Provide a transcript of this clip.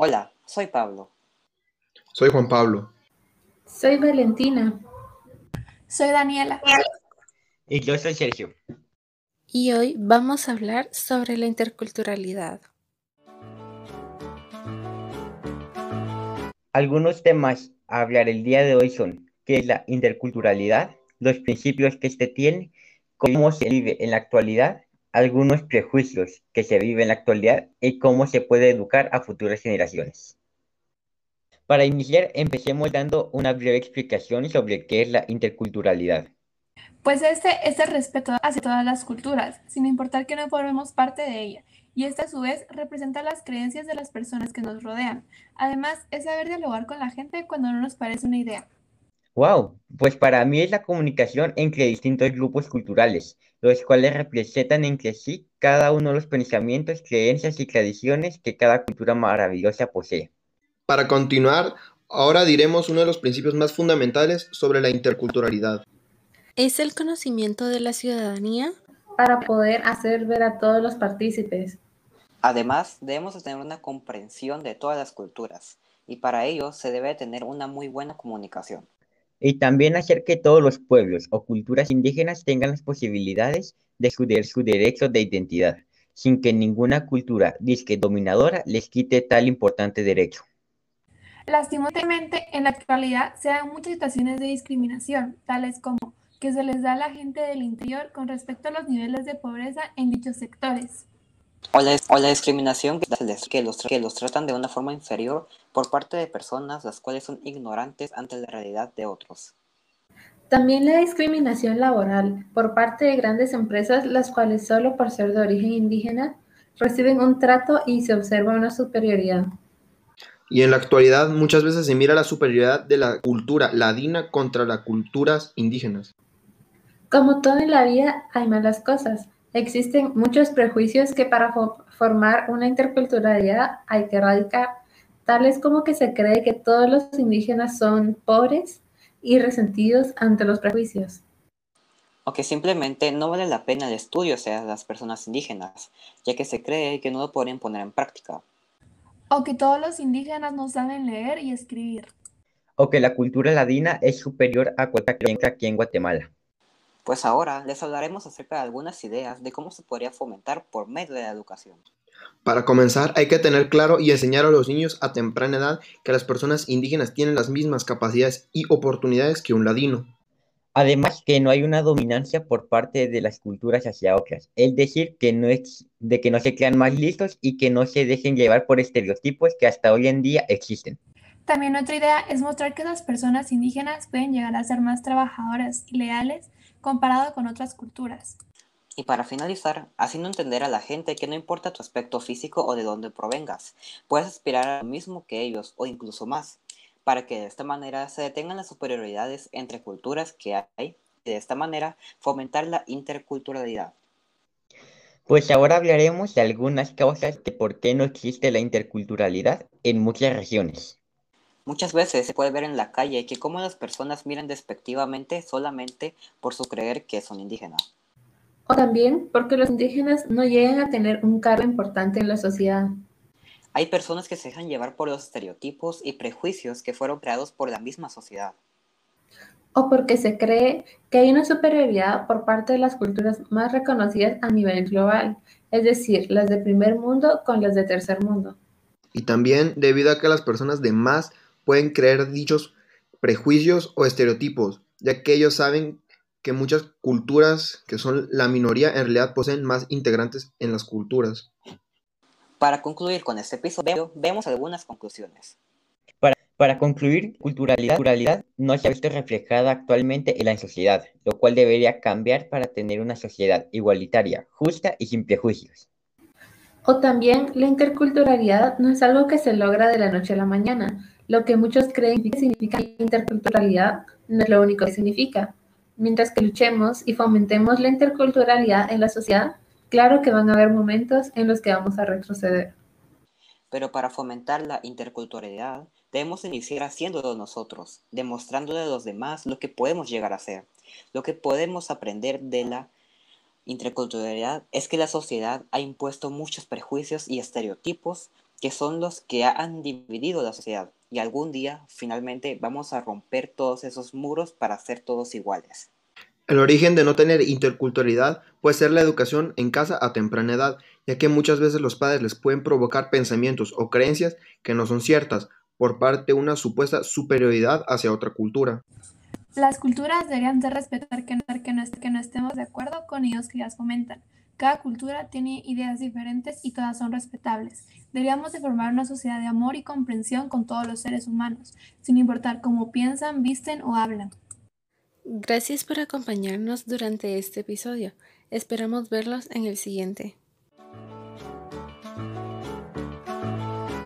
Hola, soy Pablo. Soy Juan Pablo. Soy Valentina. Soy Daniela. Y yo soy Sergio. Y hoy vamos a hablar sobre la interculturalidad. Algunos temas a hablar el día de hoy son qué es la interculturalidad, los principios que éste tiene, cómo se vive en la actualidad, algunos prejuicios que se viven en la actualidad y cómo se puede educar a futuras generaciones. Para iniciar, empecemos dando una breve explicación sobre qué es la interculturalidad. Pues este es el respeto hacia todas las culturas, sin importar que no formemos parte de ella, y este a su vez representa las creencias de las personas que nos rodean. Además, es saber dialogar con la gente cuando no nos parece una idea. Wow, pues para mí es la comunicación entre distintos grupos culturales, los cuales representan entre sí cada uno de los pensamientos, creencias y tradiciones que cada cultura maravillosa posee. Para continuar, ahora diremos uno de los principios más fundamentales sobre la interculturalidad. Es el conocimiento de la ciudadanía para poder hacer ver a todos los partícipes. Además, debemos tener una comprensión de todas las culturas, y para ello se debe tener una muy buena comunicación. Y también hacer que todos los pueblos o culturas indígenas tengan las posibilidades de estudiar su derecho de identidad, sin que ninguna cultura disque dominadora les quite tal importante derecho. Lastimosamente, en la actualidad se dan muchas situaciones de discriminación, tales como que se les da a la gente del interior con respecto a los niveles de pobreza en dichos sectores. O la, discriminación que, que, los, que los tratan de una forma inferior por parte de personas las cuales son ignorantes ante la realidad de otros. También la discriminación laboral por parte de grandes empresas las cuales solo por ser de origen indígena reciben un trato y se observa una superioridad. Y en la actualidad muchas veces se mira la superioridad de la cultura ladina contra las culturas indígenas. Como todo en la vida hay malas cosas. Existen muchos prejuicios que para formar una interculturalidad hay que erradicar, tales como que se cree que todos los indígenas son pobres y resentidos ante los prejuicios. O que simplemente no vale la pena el estudio hacia las personas indígenas, ya que se cree que no lo pueden poner en práctica. O que todos los indígenas no saben leer y escribir. O que la cultura ladina es superior a cualquier aquí en Guatemala. Pues ahora les hablaremos acerca de algunas ideas de cómo se podría fomentar por medio de la educación. Para comenzar, hay que tener claro y enseñar a los niños a temprana edad que las personas indígenas tienen las mismas capacidades y oportunidades que un ladino. Además, que no hay una dominancia por parte de las culturas hacia otras, es decir, que no es, de que no se crean más listos y que no se dejen llevar por estereotipos que hasta hoy en día existen. También otra idea es mostrar que las personas indígenas pueden llegar a ser más trabajadoras y leales comparado con otras culturas. Y para finalizar, haciendo entender a la gente que no importa tu aspecto físico o de dónde provengas, puedes aspirar a lo mismo que ellos o incluso más para que de esta manera se detengan las superioridades entre culturas que hay y de esta manera fomentar la interculturalidad. Pues ahora hablaremos de algunas causas de por qué no existe la interculturalidad en muchas regiones. Muchas veces se puede ver en la calle que como las personas miran despectivamente solamente por su creer que son indígenas. O también porque los indígenas no llegan a tener un cargo importante en la sociedad. Hay personas que se dejan llevar por los estereotipos y prejuicios que fueron creados por la misma sociedad. O porque se cree que hay una superioridad por parte de las culturas más reconocidas a nivel global, es decir, las de primer mundo con las de tercer mundo. Y también debido a que las personas de más pueden creer dichos prejuicios o estereotipos, ya que ellos saben que muchas culturas que son la minoría en realidad poseen más integrantes en las culturas. Para concluir con este episodio, vemos algunas conclusiones. Para, para concluir, culturalidad, culturalidad no se ha visto reflejada actualmente en la sociedad, lo cual debería cambiar para tener una sociedad igualitaria, justa y sin prejuicios. O también la interculturalidad no es algo que se logra de la noche a la mañana. Lo que muchos creen que significa interculturalidad no es lo único que significa. Mientras que luchemos y fomentemos la interculturalidad en la sociedad, Claro que van a haber momentos en los que vamos a retroceder. Pero para fomentar la interculturalidad, debemos iniciar haciéndolo nosotros, demostrándole a los demás lo que podemos llegar a hacer. Lo que podemos aprender de la interculturalidad es que la sociedad ha impuesto muchos prejuicios y estereotipos que son los que han dividido la sociedad. Y algún día, finalmente, vamos a romper todos esos muros para ser todos iguales. El origen de no tener interculturalidad puede ser la educación en casa a temprana edad, ya que muchas veces los padres les pueden provocar pensamientos o creencias que no son ciertas por parte de una supuesta superioridad hacia otra cultura. Las culturas deberían de respetar que no, estemos de acuerdo con ellos que las fomentan. Cada cultura tiene ideas diferentes y todas son respetables. Deberíamos de formar una sociedad de amor y comprensión con todos los seres humanos, sin importar cómo piensan, visten o hablan. Gracias por acompañarnos durante este episodio. Esperamos verlos en el siguiente.